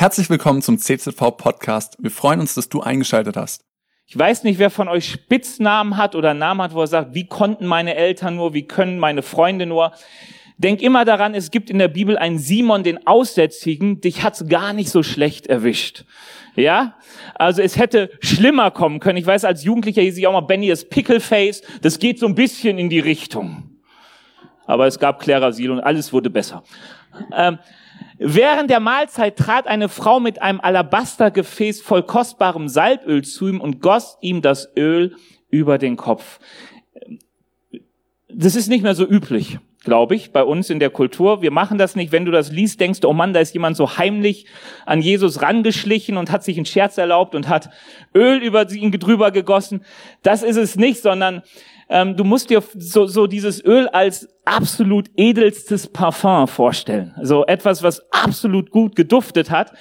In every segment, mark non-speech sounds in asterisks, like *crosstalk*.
Herzlich willkommen zum CZV Podcast. Wir freuen uns, dass du eingeschaltet hast. Ich weiß nicht, wer von euch Spitznamen hat oder Namen hat, wo er sagt, wie konnten meine Eltern nur, wie können meine Freunde nur. Denk immer daran, es gibt in der Bibel einen Simon, den Aussätzigen, dich hat's gar nicht so schlecht erwischt. Ja? Also es hätte schlimmer kommen können. Ich weiß, als Jugendlicher hieß ich auch mal Benny ist Pickleface. Das geht so ein bisschen in die Richtung. Aber es gab Klerasil und alles wurde besser. Ähm, Während der Mahlzeit trat eine Frau mit einem Alabastergefäß voll kostbarem Salböl zu ihm und goss ihm das Öl über den Kopf. Das ist nicht mehr so üblich, glaube ich, bei uns in der Kultur. Wir machen das nicht. Wenn du das liest, denkst du, oh Mann, da ist jemand so heimlich an Jesus rangeschlichen und hat sich einen Scherz erlaubt und hat Öl über ihn drüber gegossen. Das ist es nicht, sondern ähm, du musst dir so, so dieses Öl als absolut edelstes Parfum vorstellen. So etwas, was absolut gut geduftet hat.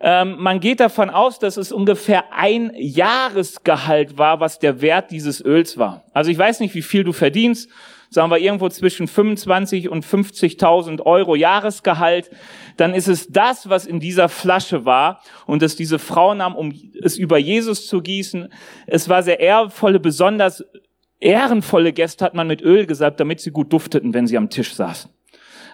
Ähm, man geht davon aus, dass es ungefähr ein Jahresgehalt war, was der Wert dieses Öls war. Also ich weiß nicht, wie viel du verdienst. Sagen wir irgendwo zwischen 25 und 50.000 Euro Jahresgehalt. Dann ist es das, was in dieser Flasche war und dass diese Frau nahm, um es über Jesus zu gießen. Es war sehr ehrvolle, besonders ehrenvolle Gäste hat man mit Öl gesalbt, damit sie gut dufteten, wenn sie am Tisch saßen.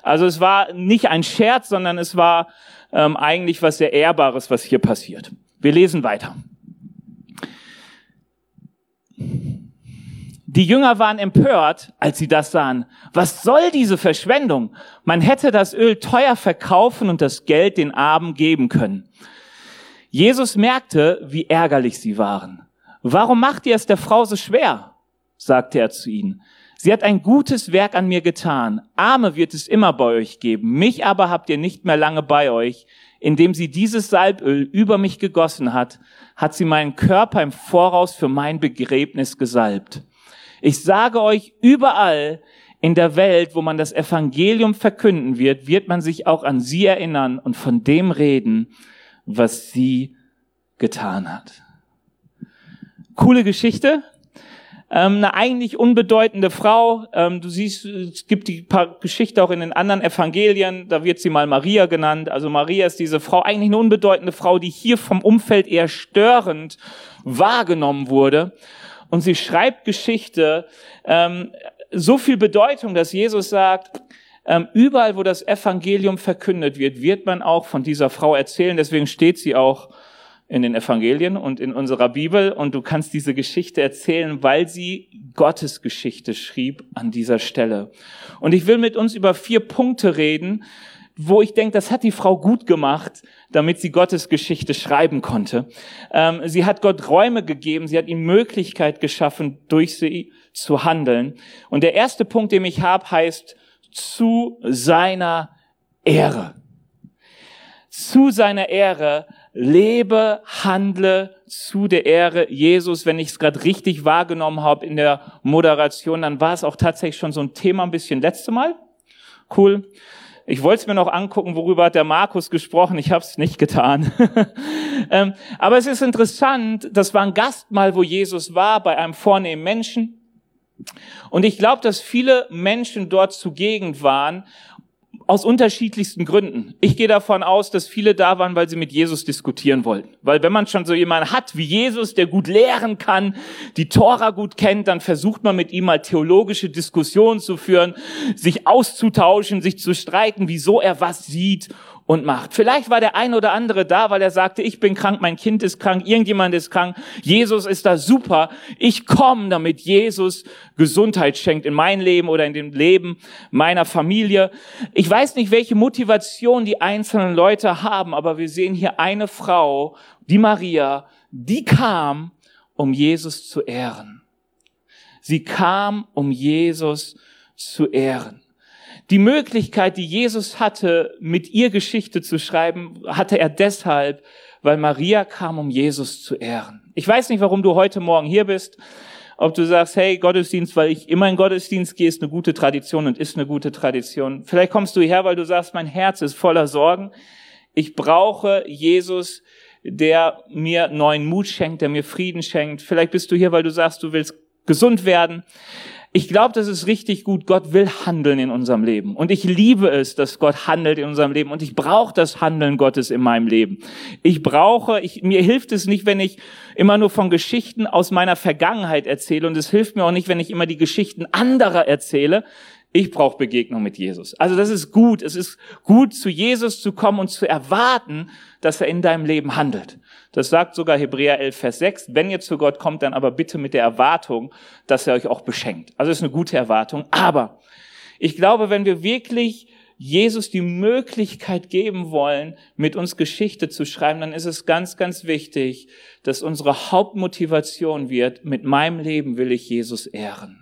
Also es war nicht ein Scherz, sondern es war ähm, eigentlich was sehr Ehrbares, was hier passiert. Wir lesen weiter. Die Jünger waren empört, als sie das sahen. Was soll diese Verschwendung? Man hätte das Öl teuer verkaufen und das Geld den Armen geben können. Jesus merkte, wie ärgerlich sie waren. Warum macht ihr es der Frau so schwer? Sagte er zu ihnen. Sie hat ein gutes Werk an mir getan. Arme wird es immer bei euch geben. Mich aber habt ihr nicht mehr lange bei euch. Indem sie dieses Salböl über mich gegossen hat, hat sie meinen Körper im Voraus für mein Begräbnis gesalbt. Ich sage euch, überall in der Welt, wo man das Evangelium verkünden wird, wird man sich auch an sie erinnern und von dem reden, was sie getan hat. Coole Geschichte, ähm, eine eigentlich unbedeutende Frau. Ähm, du siehst, es gibt die paar Geschichte auch in den anderen Evangelien, da wird sie mal Maria genannt. Also Maria ist diese Frau, eigentlich eine unbedeutende Frau, die hier vom Umfeld eher störend wahrgenommen wurde. Und sie schreibt Geschichte, ähm, so viel Bedeutung, dass Jesus sagt, ähm, überall, wo das Evangelium verkündet wird, wird man auch von dieser Frau erzählen. Deswegen steht sie auch in den Evangelien und in unserer Bibel und du kannst diese Geschichte erzählen, weil sie Gottes Geschichte schrieb an dieser Stelle. Und ich will mit uns über vier Punkte reden, wo ich denke, das hat die Frau gut gemacht, damit sie Gottes Geschichte schreiben konnte. Ähm, sie hat Gott Räume gegeben, sie hat ihm Möglichkeit geschaffen, durch sie zu handeln. Und der erste Punkt, den ich habe, heißt zu seiner Ehre. Zu seiner Ehre lebe, handle zu der Ehre Jesus. Wenn ich es gerade richtig wahrgenommen habe in der Moderation, dann war es auch tatsächlich schon so ein Thema ein bisschen letzte Mal. Cool. Ich wollte es mir noch angucken, worüber hat der Markus gesprochen. Ich habe es nicht getan. *laughs* ähm, aber es ist interessant, das war ein Gastmahl, wo Jesus war, bei einem vornehmen Menschen. Und ich glaube, dass viele Menschen dort zugegen waren aus unterschiedlichsten Gründen. Ich gehe davon aus, dass viele da waren, weil sie mit Jesus diskutieren wollten. Weil wenn man schon so jemanden hat wie Jesus, der gut lehren kann, die Tora gut kennt, dann versucht man mit ihm mal theologische Diskussionen zu führen, sich auszutauschen, sich zu streiten, wieso er was sieht und macht. Vielleicht war der ein oder andere da, weil er sagte, ich bin krank, mein Kind ist krank, irgendjemand ist krank, Jesus ist da super, ich komme, damit Jesus Gesundheit schenkt in mein Leben oder in dem Leben meiner Familie. Ich weiß nicht, welche Motivation die einzelnen Leute haben, aber wir sehen hier eine Frau, die Maria, die kam, um Jesus zu ehren. Sie kam, um Jesus zu ehren. Die Möglichkeit, die Jesus hatte, mit ihr Geschichte zu schreiben, hatte er deshalb, weil Maria kam, um Jesus zu ehren. Ich weiß nicht, warum du heute Morgen hier bist. Ob du sagst, hey, Gottesdienst, weil ich immer in Gottesdienst gehe, ist eine gute Tradition und ist eine gute Tradition. Vielleicht kommst du hierher, weil du sagst, mein Herz ist voller Sorgen. Ich brauche Jesus, der mir neuen Mut schenkt, der mir Frieden schenkt. Vielleicht bist du hier, weil du sagst, du willst gesund werden. Ich glaube, das ist richtig gut. Gott will handeln in unserem Leben. Und ich liebe es, dass Gott handelt in unserem Leben. Und ich brauche das Handeln Gottes in meinem Leben. Ich brauche, ich, mir hilft es nicht, wenn ich immer nur von Geschichten aus meiner Vergangenheit erzähle. Und es hilft mir auch nicht, wenn ich immer die Geschichten anderer erzähle. Ich brauche Begegnung mit Jesus. Also das ist gut. Es ist gut, zu Jesus zu kommen und zu erwarten, dass er in deinem Leben handelt. Das sagt sogar Hebräer 11, Vers 6. Wenn ihr zu Gott kommt, dann aber bitte mit der Erwartung, dass er euch auch beschenkt. Also ist eine gute Erwartung. Aber ich glaube, wenn wir wirklich Jesus die Möglichkeit geben wollen, mit uns Geschichte zu schreiben, dann ist es ganz, ganz wichtig, dass unsere Hauptmotivation wird, mit meinem Leben will ich Jesus ehren.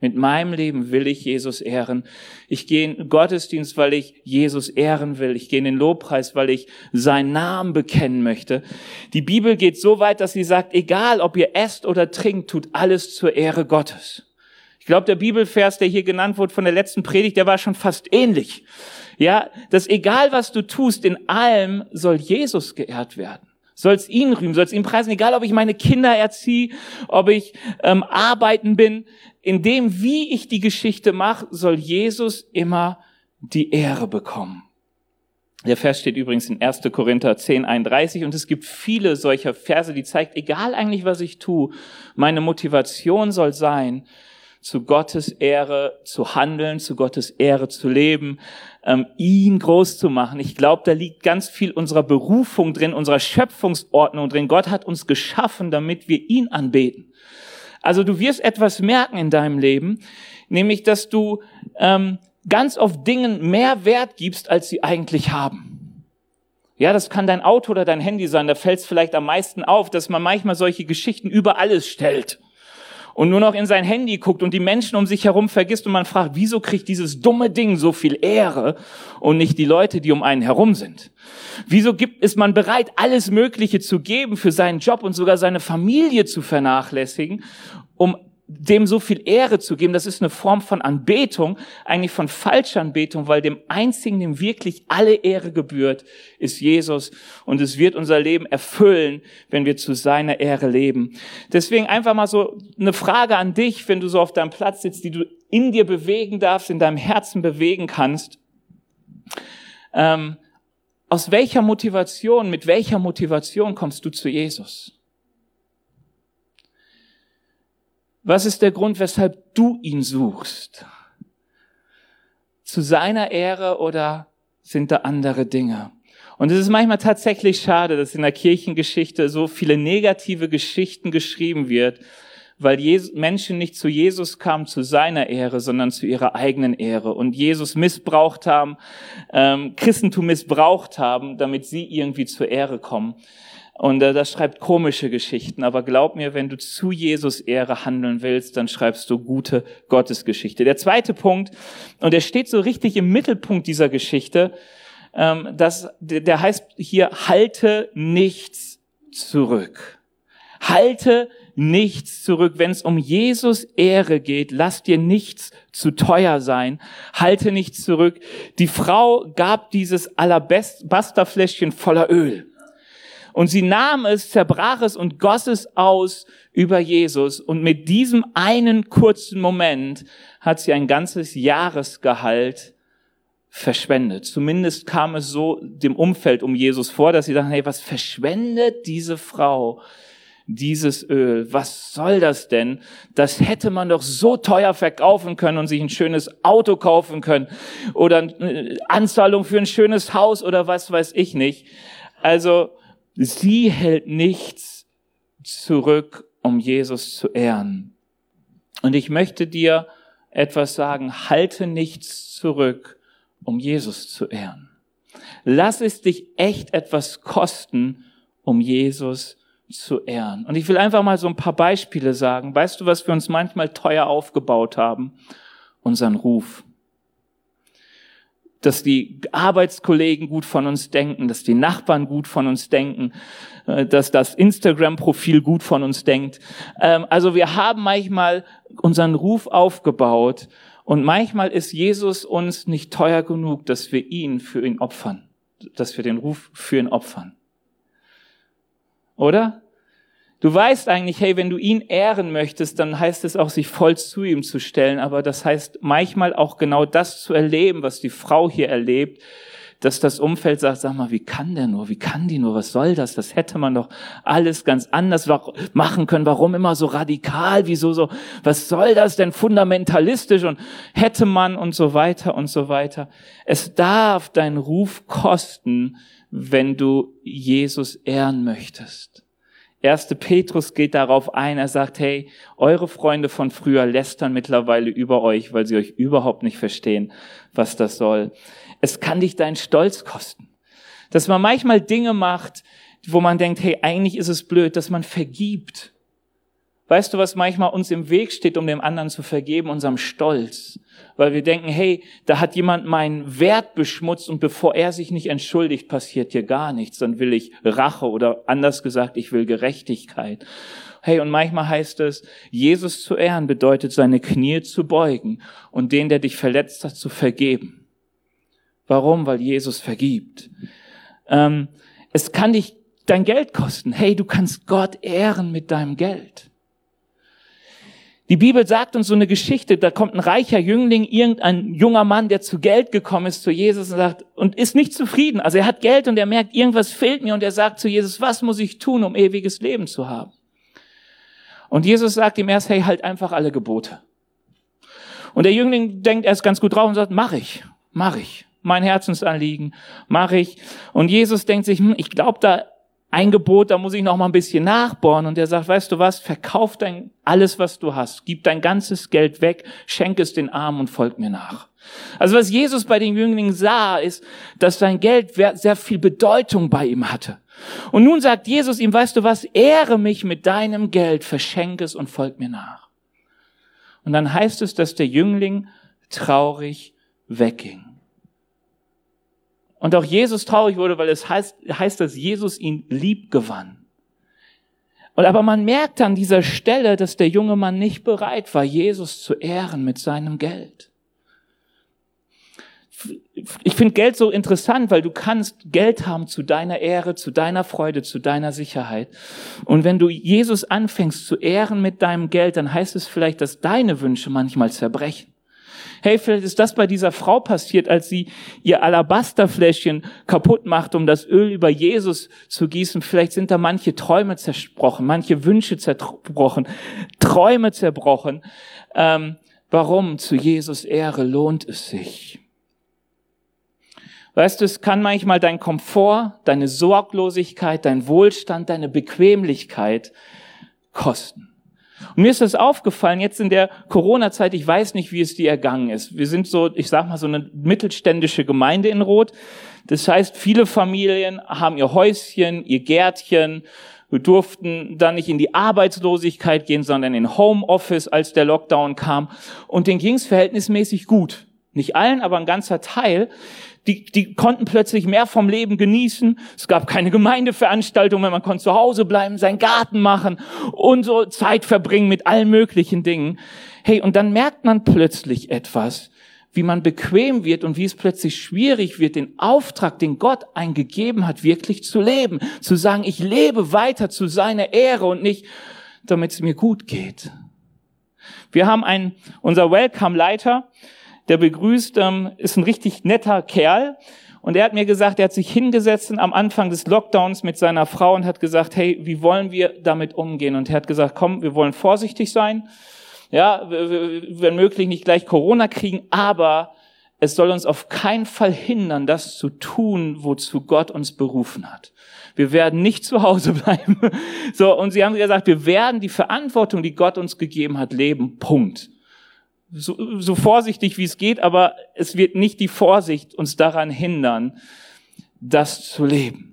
Mit meinem Leben will ich Jesus ehren. Ich gehe in Gottesdienst, weil ich Jesus ehren will. Ich gehe in den Lobpreis, weil ich seinen Namen bekennen möchte. Die Bibel geht so weit, dass sie sagt, egal ob ihr esst oder trinkt, tut alles zur Ehre Gottes. Ich glaube, der Bibelvers, der hier genannt wurde von der letzten Predigt, der war schon fast ähnlich. Ja, dass egal was du tust, in allem soll Jesus geehrt werden soll's ihn rühmen, soll's ihn preisen, egal ob ich meine Kinder erziehe, ob ich ähm, arbeiten bin, in dem, wie ich die Geschichte mache, soll Jesus immer die Ehre bekommen. Der Vers steht übrigens in 1. Korinther 10, 31 und es gibt viele solcher Verse, die zeigt, egal eigentlich was ich tue, meine Motivation soll sein, zu Gottes Ehre zu handeln, zu Gottes Ehre zu leben, ähm, ihn groß zu machen. Ich glaube, da liegt ganz viel unserer Berufung drin, unserer Schöpfungsordnung drin. Gott hat uns geschaffen, damit wir ihn anbeten. Also du wirst etwas merken in deinem Leben, nämlich dass du ähm, ganz oft Dingen mehr Wert gibst, als sie eigentlich haben. Ja, das kann dein Auto oder dein Handy sein. Da fällt es vielleicht am meisten auf, dass man manchmal solche Geschichten über alles stellt und nur noch in sein Handy guckt und die Menschen um sich herum vergisst und man fragt, wieso kriegt dieses dumme Ding so viel Ehre und nicht die Leute, die um einen herum sind? Wieso gibt, ist man bereit, alles Mögliche zu geben für seinen Job und sogar seine Familie zu vernachlässigen, um dem so viel Ehre zu geben, das ist eine Form von Anbetung, eigentlich von falscher Anbetung, weil dem einzigen, dem wirklich alle Ehre gebührt, ist Jesus. Und es wird unser Leben erfüllen, wenn wir zu seiner Ehre leben. Deswegen einfach mal so eine Frage an dich, wenn du so auf deinem Platz sitzt, die du in dir bewegen darfst, in deinem Herzen bewegen kannst. Ähm, aus welcher Motivation, mit welcher Motivation kommst du zu Jesus? Was ist der Grund, weshalb du ihn suchst? Zu seiner Ehre oder sind da andere Dinge? Und es ist manchmal tatsächlich schade, dass in der Kirchengeschichte so viele negative Geschichten geschrieben wird, weil Jesus, Menschen nicht zu Jesus kamen zu seiner Ehre, sondern zu ihrer eigenen Ehre und Jesus missbraucht haben, ähm, Christentum missbraucht haben, damit sie irgendwie zur Ehre kommen. Und äh, das schreibt komische Geschichten. Aber glaub mir, wenn du zu Jesus Ehre handeln willst, dann schreibst du gute Gottesgeschichte. Der zweite Punkt, und der steht so richtig im Mittelpunkt dieser Geschichte, ähm, das, der heißt hier, halte nichts zurück. Halte nichts zurück. Wenn es um Jesus Ehre geht, lass dir nichts zu teuer sein. Halte nichts zurück. Die Frau gab dieses Alabasterfläschchen voller Öl. Und sie nahm es, zerbrach es und goss es aus über Jesus. Und mit diesem einen kurzen Moment hat sie ein ganzes Jahresgehalt verschwendet. Zumindest kam es so dem Umfeld um Jesus vor, dass sie dachten, hey, was verschwendet diese Frau? dieses Öl, was soll das denn? Das hätte man doch so teuer verkaufen können und sich ein schönes Auto kaufen können oder eine Anzahlung für ein schönes Haus oder was weiß ich nicht. Also Sie hält nichts zurück, um Jesus zu ehren. Und ich möchte dir etwas sagen, halte nichts zurück, um Jesus zu ehren. Lass es dich echt etwas kosten, um Jesus zu ehren. Und ich will einfach mal so ein paar Beispiele sagen. Weißt du, was wir uns manchmal teuer aufgebaut haben? Unseren Ruf dass die Arbeitskollegen gut von uns denken, dass die Nachbarn gut von uns denken, äh, dass das Instagram-Profil gut von uns denkt. Ähm, also wir haben manchmal unseren Ruf aufgebaut und manchmal ist Jesus uns nicht teuer genug, dass wir ihn für ihn opfern, dass wir den Ruf für ihn opfern. Oder? Du weißt eigentlich, hey, wenn du ihn ehren möchtest, dann heißt es auch, sich voll zu ihm zu stellen. Aber das heißt manchmal auch genau das zu erleben, was die Frau hier erlebt, dass das Umfeld sagt, sag mal, wie kann der nur, wie kann die nur, was soll das? Das hätte man doch alles ganz anders machen können. Warum immer so radikal? Wieso so, was soll das denn fundamentalistisch und hätte man und so weiter und so weiter. Es darf deinen Ruf kosten, wenn du Jesus ehren möchtest. Erste Petrus geht darauf ein, er sagt, hey, eure Freunde von früher lästern mittlerweile über euch, weil sie euch überhaupt nicht verstehen, was das soll. Es kann dich deinen Stolz kosten. Dass man manchmal Dinge macht, wo man denkt, hey, eigentlich ist es blöd, dass man vergibt. Weißt du, was manchmal uns im Weg steht, um dem anderen zu vergeben? Unserem Stolz. Weil wir denken, hey, da hat jemand meinen Wert beschmutzt und bevor er sich nicht entschuldigt, passiert hier gar nichts. Dann will ich Rache oder anders gesagt, ich will Gerechtigkeit. Hey, und manchmal heißt es, Jesus zu ehren bedeutet, seine Knie zu beugen und den, der dich verletzt hat, zu vergeben. Warum? Weil Jesus vergibt. Ähm, es kann dich dein Geld kosten. Hey, du kannst Gott ehren mit deinem Geld. Die Bibel sagt uns so eine Geschichte, da kommt ein reicher Jüngling, irgendein junger Mann, der zu Geld gekommen ist zu Jesus und sagt, und ist nicht zufrieden. Also er hat Geld und er merkt, irgendwas fehlt mir und er sagt zu Jesus, was muss ich tun, um ewiges Leben zu haben? Und Jesus sagt ihm erst, hey, halt einfach alle Gebote. Und der Jüngling denkt erst ganz gut drauf und sagt, mach ich, mach ich mein Herzensanliegen, mache ich. Und Jesus denkt sich, hm, ich glaube, da ein Gebot, da muss ich noch mal ein bisschen nachbohren. Und er sagt, weißt du was, verkauf dein alles, was du hast, gib dein ganzes Geld weg, schenk es den Armen und folg mir nach. Also was Jesus bei den Jünglingen sah, ist, dass sein Geld sehr viel Bedeutung bei ihm hatte. Und nun sagt Jesus ihm, weißt du was, ehre mich mit deinem Geld, verschenk es und folg mir nach. Und dann heißt es, dass der Jüngling traurig wegging. Und auch Jesus traurig wurde, weil es heißt, heißt, dass Jesus ihn lieb gewann. Und aber man merkt an dieser Stelle, dass der junge Mann nicht bereit war, Jesus zu ehren mit seinem Geld. Ich finde Geld so interessant, weil du kannst Geld haben zu deiner Ehre, zu deiner Freude, zu deiner Sicherheit. Und wenn du Jesus anfängst zu ehren mit deinem Geld, dann heißt es vielleicht, dass deine Wünsche manchmal zerbrechen. Hey, vielleicht ist das bei dieser Frau passiert, als sie ihr Alabasterfläschchen kaputt macht, um das Öl über Jesus zu gießen. Vielleicht sind da manche Träume zerbrochen, manche Wünsche zerbrochen, Träume zerbrochen. Ähm, warum? Zu Jesus Ehre lohnt es sich. Weißt du, es kann manchmal dein Komfort, deine Sorglosigkeit, dein Wohlstand, deine Bequemlichkeit kosten. Und mir ist das aufgefallen jetzt in der Corona-Zeit, ich weiß nicht, wie es dir ergangen ist. Wir sind so, ich sag mal, so eine mittelständische Gemeinde in Rot. Das heißt, viele Familien haben ihr Häuschen, ihr Gärtchen, wir durften dann nicht in die Arbeitslosigkeit gehen, sondern in Homeoffice, als der Lockdown kam. Und denen ging es verhältnismäßig gut. Nicht allen, aber ein ganzer Teil die, die konnten plötzlich mehr vom Leben genießen. Es gab keine Gemeindeveranstaltungen, man konnte zu Hause bleiben, seinen Garten machen und so Zeit verbringen mit allen möglichen Dingen. Hey, und dann merkt man plötzlich etwas, wie man bequem wird und wie es plötzlich schwierig wird, den Auftrag, den Gott eingegeben hat, wirklich zu leben. Zu sagen, ich lebe weiter zu seiner Ehre und nicht, damit es mir gut geht. Wir haben einen, unser Welcome-Leiter, der begrüßt, ähm, ist ein richtig netter Kerl. Und er hat mir gesagt, er hat sich hingesetzt am Anfang des Lockdowns mit seiner Frau und hat gesagt, hey, wie wollen wir damit umgehen? Und er hat gesagt, komm, wir wollen vorsichtig sein. Ja, wenn möglich nicht gleich Corona kriegen, aber es soll uns auf keinen Fall hindern, das zu tun, wozu Gott uns berufen hat. Wir werden nicht zu Hause *laughs* bleiben. So, und sie haben gesagt, wir werden die Verantwortung, die Gott uns gegeben hat, leben. Punkt so, so vorsichtig wie es geht, aber es wird nicht die Vorsicht uns daran hindern, das zu leben.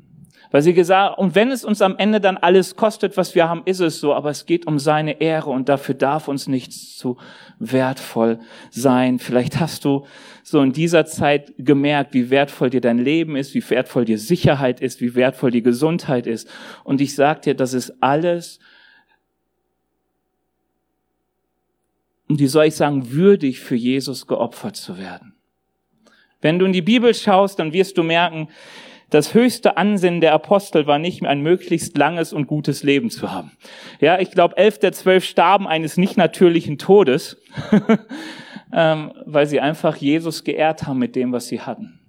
Weil sie gesagt, und wenn es uns am Ende dann alles kostet, was wir haben, ist es so, aber es geht um seine Ehre und dafür darf uns nichts zu wertvoll sein. Vielleicht hast du so in dieser Zeit gemerkt, wie wertvoll dir dein Leben ist, wie wertvoll dir Sicherheit ist, wie wertvoll die Gesundheit ist. Und ich sag dir, das ist alles und wie soll ich sagen, würdig für Jesus geopfert zu werden. Wenn du in die Bibel schaust, dann wirst du merken, Das höchste Ansinnen der Apostel war nicht ein möglichst langes und gutes Leben zu haben. Ja, ich glaube, elf der zwölf starben eines nicht natürlichen Todes, *laughs* ähm, weil sie einfach Jesus geehrt haben mit dem, was sie hatten.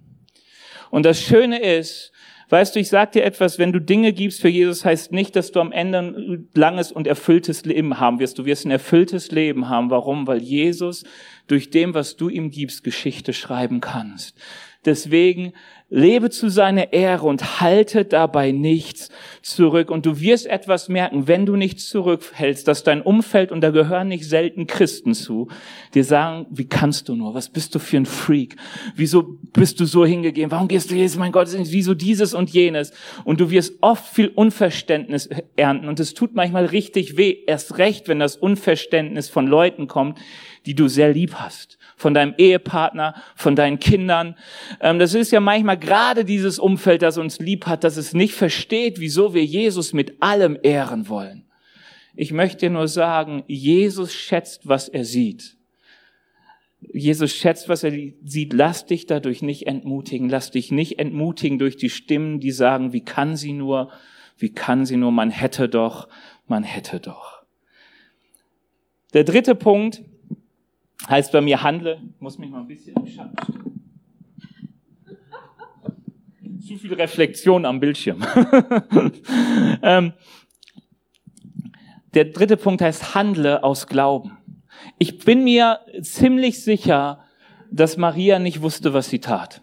Und das Schöne ist, weißt du, ich sag dir etwas, wenn du Dinge gibst für Jesus, heißt nicht, dass du am Ende ein langes und erfülltes Leben haben wirst. Du wirst ein erfülltes Leben haben. Warum? Weil Jesus durch dem, was du ihm gibst, Geschichte schreiben kannst. Deswegen lebe zu seiner Ehre und halte dabei nichts zurück. Und du wirst etwas merken, wenn du nichts zurückhältst, dass dein Umfeld, und da gehören nicht selten Christen zu, dir sagen, wie kannst du nur? Was bist du für ein Freak? Wieso bist du so hingegeben? Warum gehst du jetzt, mein Gott, wieso dieses und jenes? Und du wirst oft viel Unverständnis ernten. Und es tut manchmal richtig weh, erst recht, wenn das Unverständnis von Leuten kommt, die du sehr lieb hast von deinem Ehepartner, von deinen Kindern. Ähm, das ist ja manchmal gerade dieses Umfeld, das uns lieb hat, dass es nicht versteht, wieso wir Jesus mit allem ehren wollen. Ich möchte dir nur sagen, Jesus schätzt, was er sieht. Jesus schätzt, was er sieht. Lass dich dadurch nicht entmutigen. Lass dich nicht entmutigen durch die Stimmen, die sagen, wie kann sie nur, wie kann sie nur, man hätte doch, man hätte doch. Der dritte Punkt, heißt bei mir handle, ich muss mich mal ein bisschen im Schatten stellen. Zu viel Reflexion am Bildschirm. *laughs* ähm, der dritte Punkt heißt handle aus Glauben. Ich bin mir ziemlich sicher, dass Maria nicht wusste, was sie tat.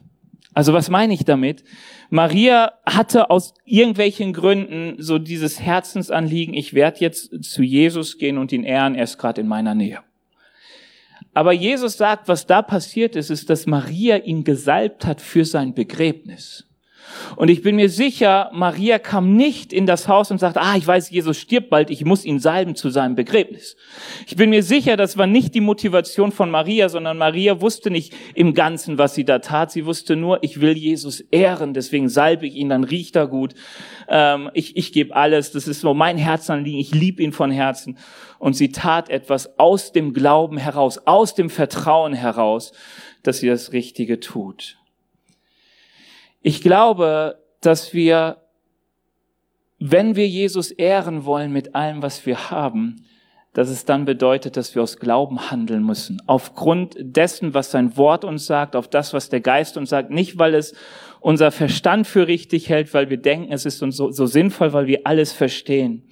Also was meine ich damit? Maria hatte aus irgendwelchen Gründen so dieses Herzensanliegen, ich werde jetzt zu Jesus gehen und ihn ehren, er ist gerade in meiner Nähe. Aber Jesus sagt, was da passiert ist, ist, dass Maria ihn gesalbt hat für sein Begräbnis. Und ich bin mir sicher, Maria kam nicht in das Haus und sagte, ah, ich weiß, Jesus stirbt bald, ich muss ihn salben zu seinem Begräbnis. Ich bin mir sicher, das war nicht die Motivation von Maria, sondern Maria wusste nicht im Ganzen, was sie da tat. Sie wusste nur, ich will Jesus ehren, deswegen salbe ich ihn, dann riecht er gut. Ähm, ich ich gebe alles, das ist so mein Herzanliegen, ich liebe ihn von Herzen. Und sie tat etwas aus dem Glauben heraus, aus dem Vertrauen heraus, dass sie das Richtige tut. Ich glaube, dass wir, wenn wir Jesus ehren wollen mit allem, was wir haben, dass es dann bedeutet, dass wir aus Glauben handeln müssen. Aufgrund dessen, was sein Wort uns sagt, auf das, was der Geist uns sagt. Nicht, weil es unser Verstand für richtig hält, weil wir denken, es ist uns so, so sinnvoll, weil wir alles verstehen.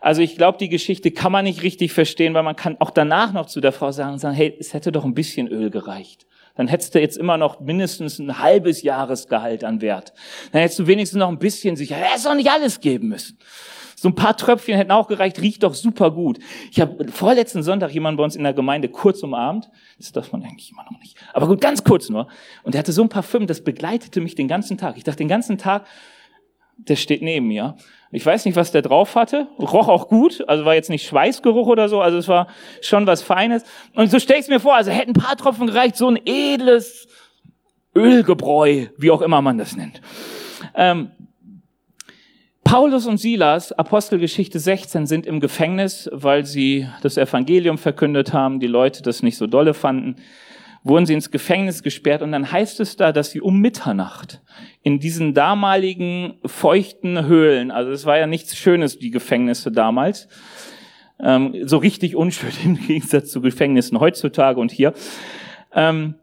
Also ich glaube, die Geschichte kann man nicht richtig verstehen, weil man kann auch danach noch zu der Frau sagen, sagen, hey, es hätte doch ein bisschen Öl gereicht dann hättest du jetzt immer noch mindestens ein halbes Jahresgehalt an Wert. Dann hättest du wenigstens noch ein bisschen sicher, er hätte doch nicht alles geben müssen. So ein paar Tröpfchen hätten auch gereicht, riecht doch super gut. Ich habe vorletzten Sonntag jemanden bei uns in der Gemeinde kurz umarmt. Das darf man eigentlich immer noch nicht. Aber gut, ganz kurz nur. Und der hatte so ein Parfüm, das begleitete mich den ganzen Tag. Ich dachte den ganzen Tag, der steht neben mir. Ich weiß nicht, was der drauf hatte. Roch auch gut, also war jetzt nicht Schweißgeruch oder so, also es war schon was Feines. Und so stell ich mir vor, also hätten ein paar Tropfen gereicht, so ein edles Ölgebräu, wie auch immer man das nennt. Ähm, Paulus und Silas, Apostelgeschichte 16, sind im Gefängnis, weil sie das Evangelium verkündet haben, die Leute das nicht so dolle fanden wurden sie ins Gefängnis gesperrt und dann heißt es da, dass sie um Mitternacht in diesen damaligen feuchten Höhlen, also es war ja nichts Schönes, die Gefängnisse damals, ähm, so richtig unschön *laughs* im Gegensatz zu Gefängnissen heutzutage und hier, ähm,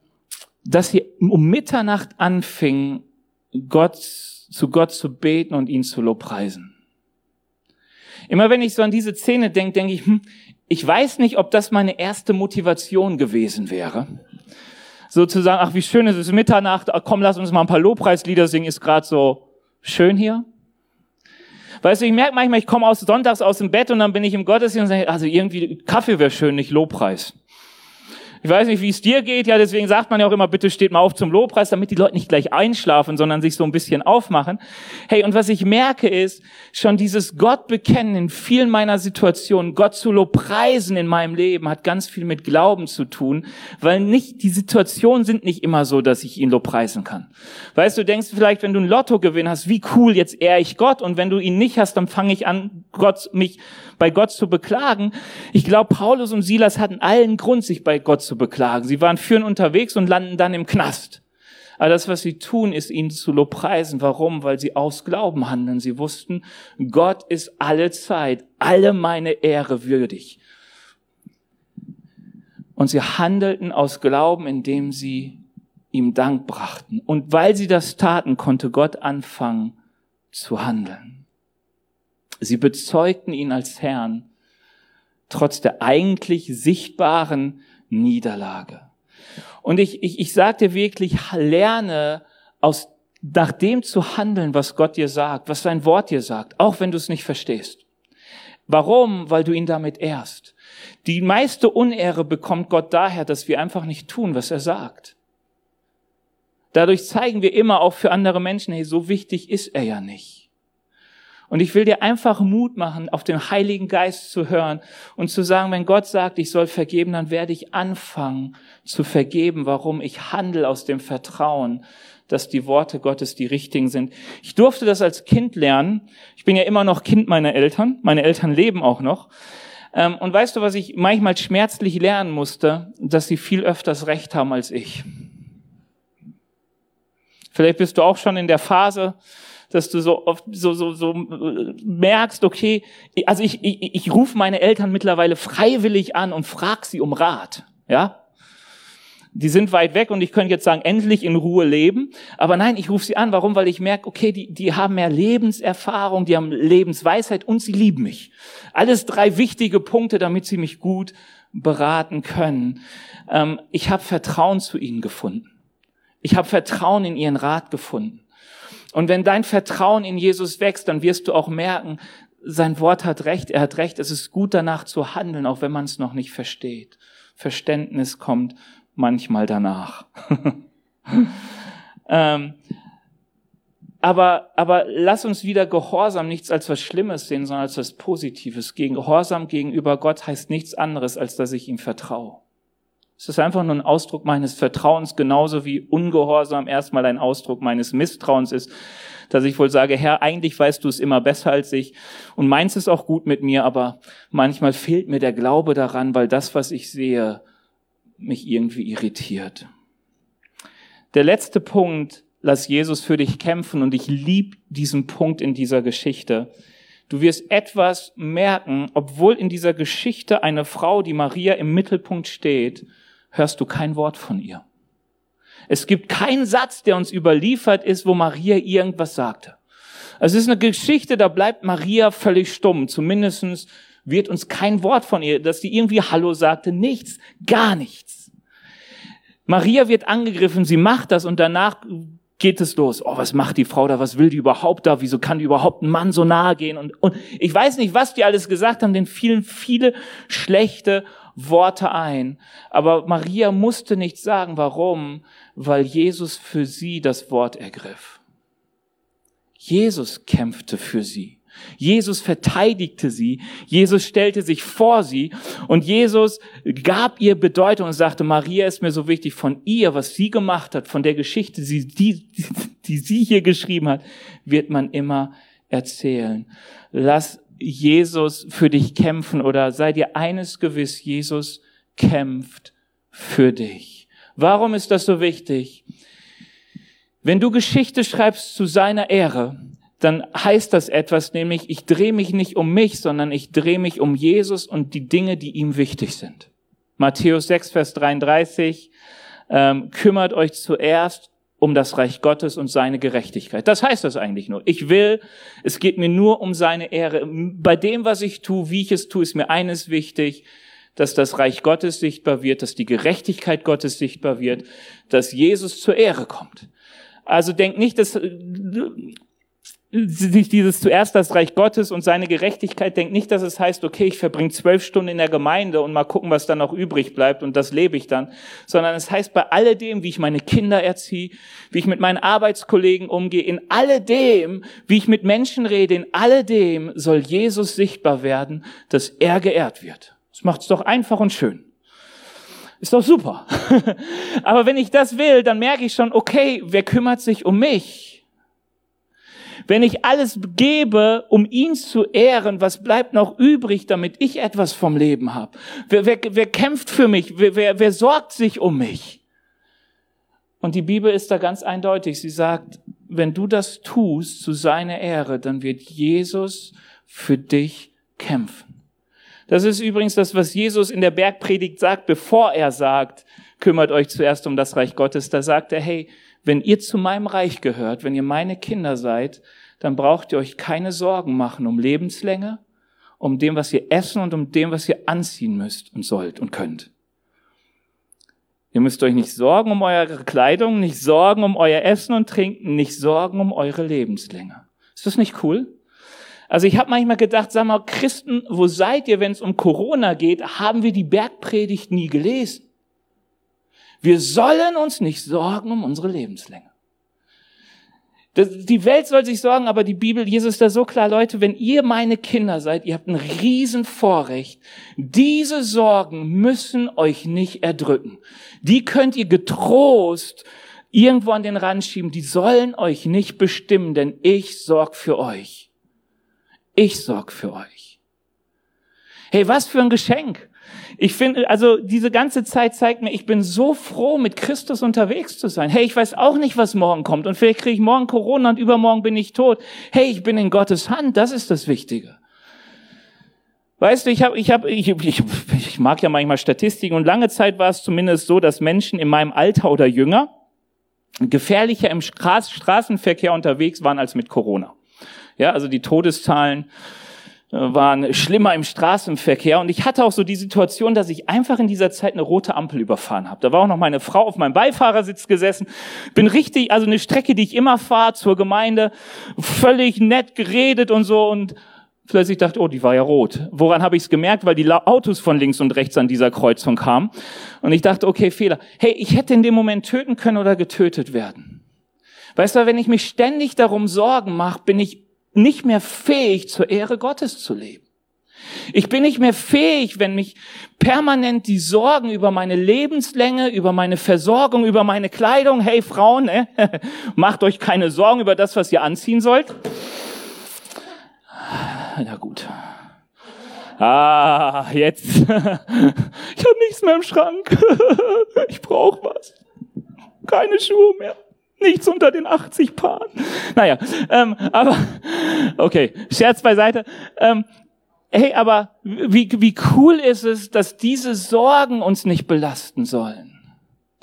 dass sie um Mitternacht anfingen, Gott, zu Gott zu beten und ihn zu lobpreisen. Immer wenn ich so an diese Szene denke, denke ich, hm, ich weiß nicht, ob das meine erste Motivation gewesen wäre sozusagen, ach, wie schön ist es Mitternacht, komm, lass uns mal ein paar Lobpreislieder singen, ist gerade so schön hier. Weißt du, ich merke manchmal, ich komme aus sonntags aus dem Bett und dann bin ich im Gottesdienst und sage, also irgendwie Kaffee wäre schön, nicht Lobpreis. Ich weiß nicht, wie es dir geht, ja, deswegen sagt man ja auch immer, bitte steht mal auf zum Lobpreis, damit die Leute nicht gleich einschlafen, sondern sich so ein bisschen aufmachen. Hey, und was ich merke ist, schon dieses Gott bekennen in vielen meiner Situationen, Gott zu Lobpreisen in meinem Leben hat ganz viel mit Glauben zu tun, weil nicht, die Situationen sind nicht immer so, dass ich ihn lobpreisen kann. Weißt du, denkst vielleicht, wenn du ein Lottogewinn hast, wie cool, jetzt ehr ich Gott und wenn du ihn nicht hast, dann fange ich an, Gott, mich bei Gott zu beklagen. Ich glaube, Paulus und Silas hatten allen Grund, sich bei Gott zu beklagen. Sie waren führen unterwegs und landen dann im Knast. Aber das, was sie tun, ist ihn zu lobpreisen. Warum? Weil sie aus Glauben handeln. Sie wussten, Gott ist alle Zeit, alle meine Ehre würdig. Und sie handelten aus Glauben, indem sie ihm Dank brachten. Und weil sie das taten, konnte Gott anfangen zu handeln. Sie bezeugten ihn als Herrn, trotz der eigentlich sichtbaren Niederlage. Und ich, ich, ich sage dir wirklich, lerne aus nach dem zu handeln, was Gott dir sagt, was sein Wort dir sagt, auch wenn du es nicht verstehst. Warum? Weil du ihn damit ehrst. Die meiste Unehre bekommt Gott daher, dass wir einfach nicht tun, was er sagt. Dadurch zeigen wir immer auch für andere Menschen, hey, so wichtig ist er ja nicht. Und ich will dir einfach Mut machen, auf den Heiligen Geist zu hören und zu sagen, wenn Gott sagt, ich soll vergeben, dann werde ich anfangen zu vergeben. Warum? Ich handle aus dem Vertrauen, dass die Worte Gottes die richtigen sind. Ich durfte das als Kind lernen. Ich bin ja immer noch Kind meiner Eltern. Meine Eltern leben auch noch. Ähm, und weißt du, was ich manchmal schmerzlich lernen musste? Dass sie viel öfters Recht haben als ich. Vielleicht bist du auch schon in der Phase, dass du so oft so, so, so äh, merkst, okay, also ich, ich, ich rufe meine Eltern mittlerweile freiwillig an und frag sie um Rat. Ja? Die sind weit weg und ich könnte jetzt sagen, endlich in Ruhe leben. Aber nein, ich rufe sie an. Warum? Weil ich merke, okay, die, die haben mehr Lebenserfahrung, die haben Lebensweisheit und sie lieben mich. Alles drei wichtige Punkte, damit sie mich gut beraten können. Ähm, ich habe Vertrauen zu ihnen gefunden. Ich habe Vertrauen in ihren Rat gefunden. Und wenn dein Vertrauen in Jesus wächst, dann wirst du auch merken, sein Wort hat recht, er hat recht, es ist gut danach zu handeln, auch wenn man es noch nicht versteht. Verständnis kommt manchmal danach. *laughs* ähm, aber, aber lass uns wieder Gehorsam nichts als was Schlimmes sehen, sondern als was Positives. Gehorsam gegenüber Gott heißt nichts anderes, als dass ich ihm vertraue. Es ist einfach nur ein Ausdruck meines Vertrauens, genauso wie Ungehorsam erstmal ein Ausdruck meines Misstrauens ist, dass ich wohl sage, Herr, eigentlich weißt du es immer besser als ich und meinst es auch gut mit mir, aber manchmal fehlt mir der Glaube daran, weil das, was ich sehe, mich irgendwie irritiert. Der letzte Punkt, lass Jesus für dich kämpfen und ich lieb diesen Punkt in dieser Geschichte. Du wirst etwas merken, obwohl in dieser Geschichte eine Frau, die Maria im Mittelpunkt steht, hörst du kein Wort von ihr. Es gibt keinen Satz, der uns überliefert ist, wo Maria irgendwas sagte. Es ist eine Geschichte, da bleibt Maria völlig stumm. Zumindestens wird uns kein Wort von ihr, dass sie irgendwie Hallo sagte. Nichts, gar nichts. Maria wird angegriffen, sie macht das und danach geht es los. Oh, was macht die Frau da? Was will die überhaupt da? Wieso kann die überhaupt einem Mann so nahe gehen? Und, und ich weiß nicht, was die alles gesagt haben, denn vielen viele schlechte Worte ein. Aber Maria musste nicht sagen, warum, weil Jesus für sie das Wort ergriff. Jesus kämpfte für sie. Jesus verteidigte sie, Jesus stellte sich vor sie und Jesus gab ihr Bedeutung und sagte, Maria ist mir so wichtig, von ihr, was sie gemacht hat, von der Geschichte, die, die, die sie hier geschrieben hat, wird man immer erzählen. Lass Jesus für dich kämpfen oder sei dir eines gewiss, Jesus kämpft für dich. Warum ist das so wichtig? Wenn du Geschichte schreibst zu seiner Ehre, dann heißt das etwas, nämlich ich drehe mich nicht um mich, sondern ich drehe mich um Jesus und die Dinge, die ihm wichtig sind. Matthäus 6, Vers 33, ähm, kümmert euch zuerst um das Reich Gottes und seine Gerechtigkeit. Das heißt das eigentlich nur. Ich will, es geht mir nur um seine Ehre. Bei dem, was ich tue, wie ich es tue, ist mir eines wichtig, dass das Reich Gottes sichtbar wird, dass die Gerechtigkeit Gottes sichtbar wird, dass Jesus zur Ehre kommt. Also denk nicht, dass sich dieses zuerst das Reich Gottes und seine Gerechtigkeit denkt nicht, dass es heißt, okay, ich verbringe zwölf Stunden in der Gemeinde und mal gucken, was dann noch übrig bleibt und das lebe ich dann, sondern es heißt bei alledem, wie ich meine Kinder erziehe, wie ich mit meinen Arbeitskollegen umgehe, in alledem, wie ich mit Menschen rede, in alledem soll Jesus sichtbar werden, dass er geehrt wird. Das macht es doch einfach und schön. Ist doch super. *laughs* Aber wenn ich das will, dann merke ich schon, okay, wer kümmert sich um mich? Wenn ich alles gebe, um ihn zu ehren, was bleibt noch übrig, damit ich etwas vom Leben habe? Wer, wer, wer kämpft für mich? Wer, wer, wer sorgt sich um mich? Und die Bibel ist da ganz eindeutig. Sie sagt, wenn du das tust zu seiner Ehre, dann wird Jesus für dich kämpfen. Das ist übrigens das, was Jesus in der Bergpredigt sagt, bevor er sagt, kümmert euch zuerst um das Reich Gottes. Da sagt er, hey, wenn ihr zu meinem Reich gehört, wenn ihr meine Kinder seid, dann braucht ihr euch keine Sorgen machen um Lebenslänge, um dem, was ihr essen und um dem, was ihr anziehen müsst und sollt und könnt. Ihr müsst euch nicht sorgen um eure Kleidung, nicht sorgen um euer Essen und Trinken, nicht sorgen um eure Lebenslänge. Ist das nicht cool? Also ich habe manchmal gedacht, sag mal, Christen, wo seid ihr, wenn es um Corona geht? Haben wir die Bergpredigt nie gelesen? Wir sollen uns nicht sorgen um unsere Lebenslänge. Die Welt soll sich sorgen, aber die Bibel, Jesus ist da so klar, Leute, wenn ihr meine Kinder seid, ihr habt ein Riesenvorrecht. Diese Sorgen müssen euch nicht erdrücken. Die könnt ihr getrost irgendwo an den Rand schieben. Die sollen euch nicht bestimmen, denn ich sorg für euch. Ich sorg für euch. Hey, was für ein Geschenk. Ich finde, also diese ganze Zeit zeigt mir, ich bin so froh, mit Christus unterwegs zu sein. Hey, ich weiß auch nicht, was morgen kommt. Und vielleicht kriege ich morgen Corona und übermorgen bin ich tot. Hey, ich bin in Gottes Hand. Das ist das Wichtige. Weißt du, ich habe, ich habe, ich, ich, ich mag ja manchmal Statistiken und lange Zeit war es zumindest so, dass Menschen in meinem Alter oder jünger gefährlicher im Straßenverkehr unterwegs waren als mit Corona. Ja, also die Todeszahlen waren schlimmer im Straßenverkehr und ich hatte auch so die Situation, dass ich einfach in dieser Zeit eine rote Ampel überfahren habe. Da war auch noch meine Frau auf meinem Beifahrersitz gesessen. Bin richtig, also eine Strecke, die ich immer fahre zur Gemeinde, völlig nett geredet und so und plötzlich dachte, oh, die war ja rot. Woran habe ich es gemerkt? Weil die Autos von links und rechts an dieser Kreuzung kamen. Und ich dachte, okay, Fehler. Hey, ich hätte in dem Moment töten können oder getötet werden. Weißt du, wenn ich mich ständig darum Sorgen mache, bin ich nicht mehr fähig, zur Ehre Gottes zu leben. Ich bin nicht mehr fähig, wenn mich permanent die Sorgen über meine Lebenslänge, über meine Versorgung, über meine Kleidung, hey Frauen, ne? *laughs* macht euch keine Sorgen über das, was ihr anziehen sollt. Na gut. Ah, jetzt. *laughs* ich habe nichts mehr im Schrank. *laughs* ich brauche was. Keine Schuhe mehr. Nichts unter den 80 Paaren. Naja, ähm, aber okay, Scherz beiseite. Ähm, hey, aber wie, wie cool ist es, dass diese Sorgen uns nicht belasten sollen?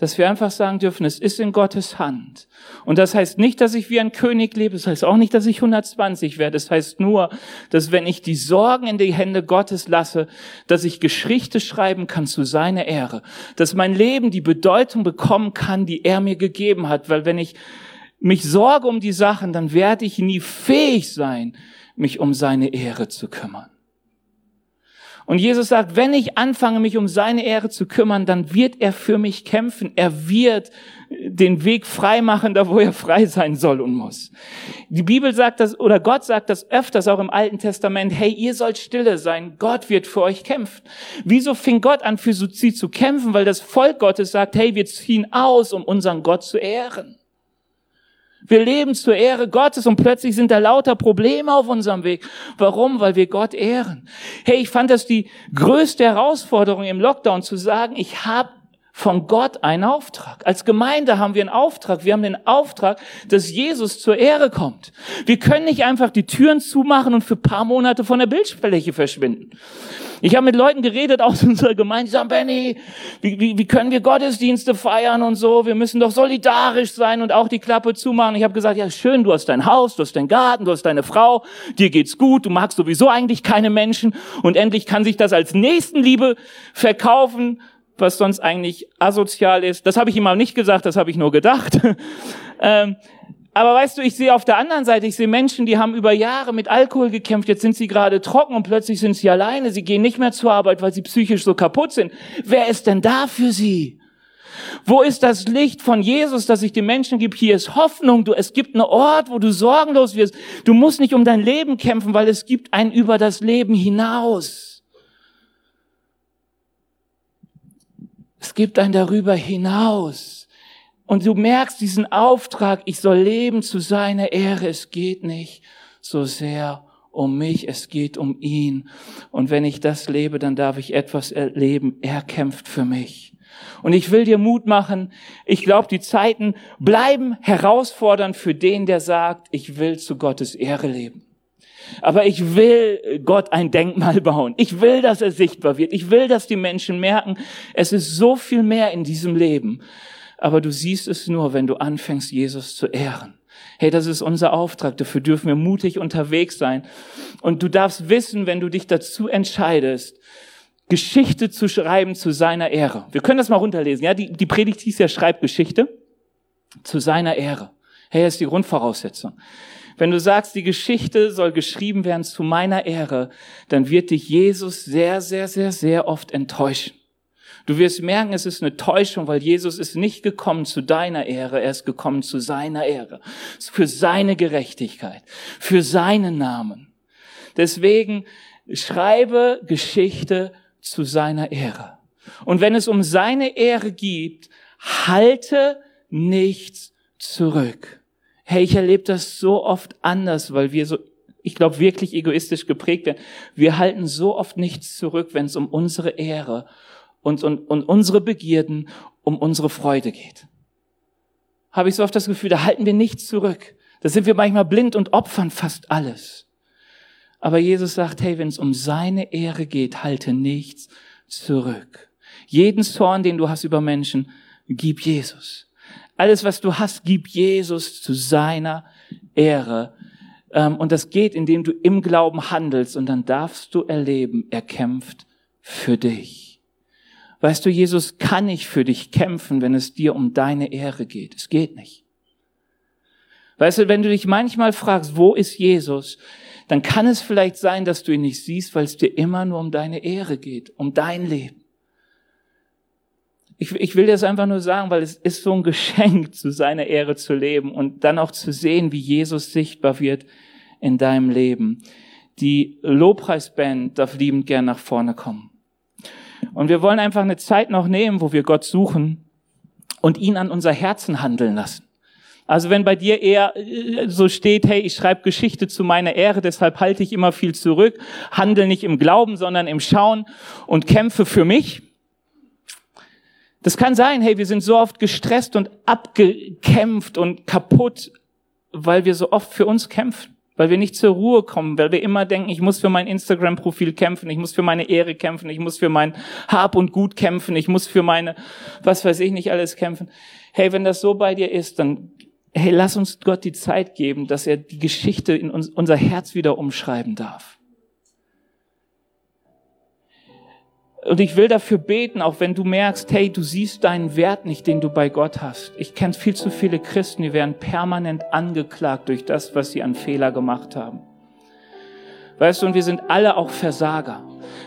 Dass wir einfach sagen dürfen, es ist in Gottes Hand. Und das heißt nicht, dass ich wie ein König lebe, das heißt auch nicht, dass ich 120 werde, das heißt nur, dass wenn ich die Sorgen in die Hände Gottes lasse, dass ich Geschichte schreiben kann zu seiner Ehre, dass mein Leben die Bedeutung bekommen kann, die er mir gegeben hat, weil wenn ich mich sorge um die Sachen, dann werde ich nie fähig sein, mich um seine Ehre zu kümmern. Und Jesus sagt, wenn ich anfange, mich um seine Ehre zu kümmern, dann wird er für mich kämpfen. Er wird den Weg frei machen, da wo er frei sein soll und muss. Die Bibel sagt das, oder Gott sagt das öfters auch im Alten Testament, hey, ihr sollt stille sein, Gott wird für euch kämpfen. Wieso fing Gott an, für sie zu kämpfen? Weil das Volk Gottes sagt, hey, wir ziehen aus, um unseren Gott zu ehren. Wir leben zur Ehre Gottes und plötzlich sind da lauter Probleme auf unserem Weg. Warum? Weil wir Gott ehren. Hey, ich fand das die größte Herausforderung im Lockdown zu sagen, ich habe von Gott einen Auftrag. Als Gemeinde haben wir einen Auftrag. Wir haben den Auftrag, dass Jesus zur Ehre kommt. Wir können nicht einfach die Türen zumachen und für paar Monate von der Bildfläche verschwinden. Ich habe mit Leuten geredet aus *laughs* unserer Gemeinde, die sagen, Benny, wie, wie, wie können wir Gottesdienste feiern und so? Wir müssen doch solidarisch sein und auch die Klappe zumachen. Ich habe gesagt, ja schön, du hast dein Haus, du hast deinen Garten, du hast deine Frau, dir geht's gut, du magst sowieso eigentlich keine Menschen und endlich kann sich das als Nächstenliebe verkaufen was sonst eigentlich asozial ist. Das habe ich ihm auch nicht gesagt, das habe ich nur gedacht. *laughs* ähm, aber weißt du, ich sehe auf der anderen Seite, ich sehe Menschen, die haben über Jahre mit Alkohol gekämpft, jetzt sind sie gerade trocken und plötzlich sind sie alleine, sie gehen nicht mehr zur Arbeit, weil sie psychisch so kaputt sind. Wer ist denn da für sie? Wo ist das Licht von Jesus, das sich den Menschen gibt? Hier ist Hoffnung. Du, es gibt einen Ort, wo du sorgenlos wirst. Du musst nicht um dein Leben kämpfen, weil es gibt ein über das Leben hinaus. Es gibt ein darüber hinaus. Und du merkst diesen Auftrag, ich soll leben zu seiner Ehre. Es geht nicht so sehr um mich, es geht um ihn. Und wenn ich das lebe, dann darf ich etwas erleben. Er kämpft für mich. Und ich will dir Mut machen. Ich glaube, die Zeiten bleiben herausfordernd für den, der sagt, ich will zu Gottes Ehre leben. Aber ich will Gott ein Denkmal bauen. Ich will, dass er sichtbar wird. Ich will, dass die Menschen merken, es ist so viel mehr in diesem Leben. Aber du siehst es nur, wenn du anfängst, Jesus zu ehren. Hey, das ist unser Auftrag. Dafür dürfen wir mutig unterwegs sein. Und du darfst wissen, wenn du dich dazu entscheidest, Geschichte zu schreiben zu seiner Ehre. Wir können das mal runterlesen. Ja, die, die Predigt hieß ja Schreibgeschichte zu seiner Ehre. Hey, das ist die Grundvoraussetzung. Wenn du sagst, die Geschichte soll geschrieben werden zu meiner Ehre, dann wird dich Jesus sehr, sehr, sehr, sehr oft enttäuschen. Du wirst merken, es ist eine Täuschung, weil Jesus ist nicht gekommen zu deiner Ehre, er ist gekommen zu seiner Ehre, für seine Gerechtigkeit, für seinen Namen. Deswegen schreibe Geschichte zu seiner Ehre. Und wenn es um seine Ehre geht, halte nichts zurück. Hey, ich erlebe das so oft anders, weil wir so, ich glaube, wirklich egoistisch geprägt werden. Wir halten so oft nichts zurück, wenn es um unsere Ehre und, und, und unsere Begierden, um unsere Freude geht. Habe ich so oft das Gefühl, da halten wir nichts zurück. Da sind wir manchmal blind und opfern fast alles. Aber Jesus sagt, hey, wenn es um seine Ehre geht, halte nichts zurück. Jeden Zorn, den du hast über Menschen, gib Jesus. Alles, was du hast, gib Jesus zu seiner Ehre. Ähm, und das geht, indem du im Glauben handelst und dann darfst du erleben, er kämpft für dich. Weißt du, Jesus kann nicht für dich kämpfen, wenn es dir um deine Ehre geht. Es geht nicht. Weißt du, wenn du dich manchmal fragst, wo ist Jesus, dann kann es vielleicht sein, dass du ihn nicht siehst, weil es dir immer nur um deine Ehre geht, um dein Leben. Ich, ich will das einfach nur sagen, weil es ist so ein Geschenk, zu seiner Ehre zu leben und dann auch zu sehen, wie Jesus sichtbar wird in deinem Leben. Die Lobpreisband darf liebend gern nach vorne kommen. Und wir wollen einfach eine Zeit noch nehmen, wo wir Gott suchen und ihn an unser Herzen handeln lassen. Also wenn bei dir eher äh, so steht, hey, ich schreibe Geschichte zu meiner Ehre, deshalb halte ich immer viel zurück, handle nicht im Glauben, sondern im Schauen und kämpfe für mich, das kann sein, hey, wir sind so oft gestresst und abgekämpft und kaputt, weil wir so oft für uns kämpfen, weil wir nicht zur Ruhe kommen, weil wir immer denken, ich muss für mein Instagram-Profil kämpfen, ich muss für meine Ehre kämpfen, ich muss für mein Hab und Gut kämpfen, ich muss für meine, was weiß ich nicht alles kämpfen. Hey, wenn das so bei dir ist, dann, hey, lass uns Gott die Zeit geben, dass er die Geschichte in uns, unser Herz wieder umschreiben darf. Und ich will dafür beten, auch wenn du merkst, hey, du siehst deinen Wert nicht, den du bei Gott hast. Ich kenne viel zu viele Christen, die werden permanent angeklagt durch das, was sie an Fehler gemacht haben. Weißt du, und wir sind alle auch Versager.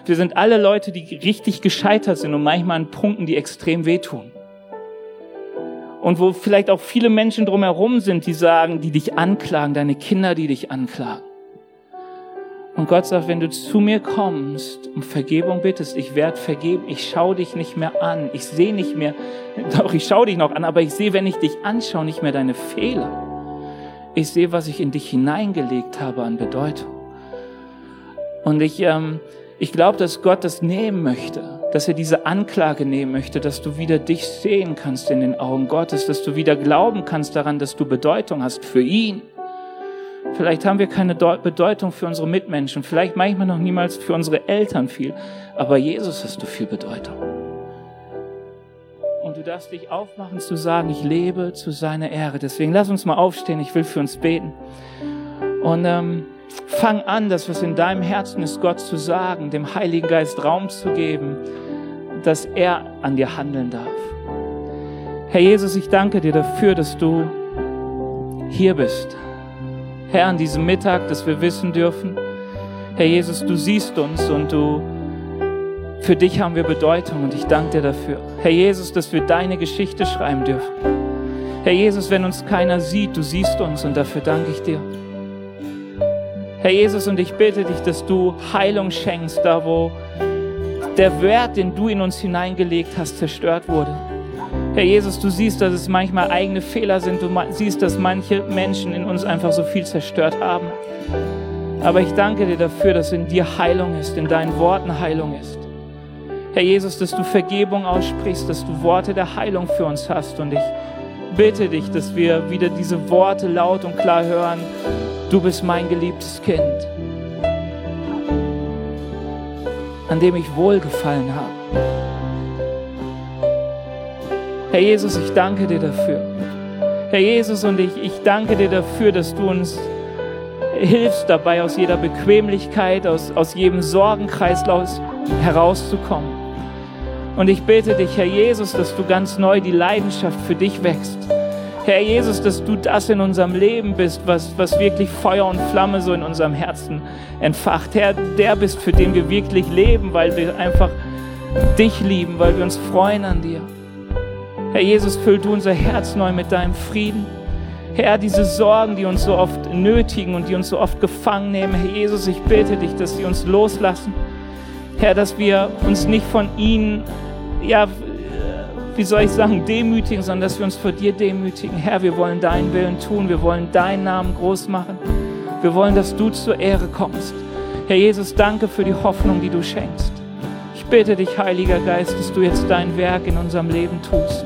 Wir sind alle Leute, die richtig gescheitert sind und manchmal an Punkten, die extrem wehtun. Und wo vielleicht auch viele Menschen drumherum sind, die sagen, die dich anklagen, deine Kinder, die dich anklagen. Und Gott sagt, wenn du zu mir kommst, um Vergebung bittest, ich werde vergeben, ich schaue dich nicht mehr an, ich sehe nicht mehr, *laughs* doch ich schaue dich noch an, aber ich sehe, wenn ich dich anschaue, nicht mehr deine Fehler. Ich sehe, was ich in dich hineingelegt habe an Bedeutung. Und ich, ähm, ich glaube, dass Gott das nehmen möchte, dass er diese Anklage nehmen möchte, dass du wieder dich sehen kannst in den Augen Gottes, dass du wieder glauben kannst daran, dass du Bedeutung hast für ihn Vielleicht haben wir keine Bedeutung für unsere Mitmenschen, vielleicht manchmal noch niemals für unsere Eltern viel, aber Jesus hast du viel Bedeutung. Und du darfst dich aufmachen zu sagen, ich lebe zu seiner Ehre. Deswegen lass uns mal aufstehen, ich will für uns beten. Und ähm, fang an, das, was in deinem Herzen ist, Gott zu sagen, dem Heiligen Geist Raum zu geben, dass er an dir handeln darf. Herr Jesus, ich danke dir dafür, dass du hier bist Herr, an diesem Mittag, dass wir wissen dürfen, Herr Jesus, du siehst uns und du, für dich haben wir Bedeutung und ich danke dir dafür. Herr Jesus, dass wir deine Geschichte schreiben dürfen. Herr Jesus, wenn uns keiner sieht, du siehst uns und dafür danke ich dir. Herr Jesus, und ich bitte dich, dass du Heilung schenkst, da wo der Wert, den du in uns hineingelegt hast, zerstört wurde. Herr Jesus, du siehst, dass es manchmal eigene Fehler sind. Du siehst, dass manche Menschen in uns einfach so viel zerstört haben. Aber ich danke dir dafür, dass in dir Heilung ist, in deinen Worten Heilung ist. Herr Jesus, dass du Vergebung aussprichst, dass du Worte der Heilung für uns hast. Und ich bitte dich, dass wir wieder diese Worte laut und klar hören. Du bist mein geliebtes Kind, an dem ich wohlgefallen habe. Herr Jesus, ich danke dir dafür. Herr Jesus, und ich, ich danke dir dafür, dass du uns hilfst dabei, aus jeder Bequemlichkeit, aus, aus jedem Sorgenkreislauf herauszukommen. Und ich bete dich, Herr Jesus, dass du ganz neu die Leidenschaft für dich wächst. Herr Jesus, dass du das in unserem Leben bist, was, was wirklich Feuer und Flamme so in unserem Herzen entfacht. Herr, der bist, für den wir wirklich leben, weil wir einfach dich lieben, weil wir uns freuen an dir. Herr Jesus, füll du unser Herz neu mit deinem Frieden. Herr, diese Sorgen, die uns so oft nötigen und die uns so oft gefangen nehmen, Herr Jesus, ich bitte dich, dass sie uns loslassen. Herr, dass wir uns nicht von ihnen ja, wie soll ich sagen, demütigen, sondern dass wir uns vor dir demütigen. Herr, wir wollen deinen Willen tun, wir wollen deinen Namen groß machen. Wir wollen, dass du zur Ehre kommst. Herr Jesus, danke für die Hoffnung, die du schenkst. Ich bitte dich, Heiliger Geist, dass du jetzt dein Werk in unserem Leben tust.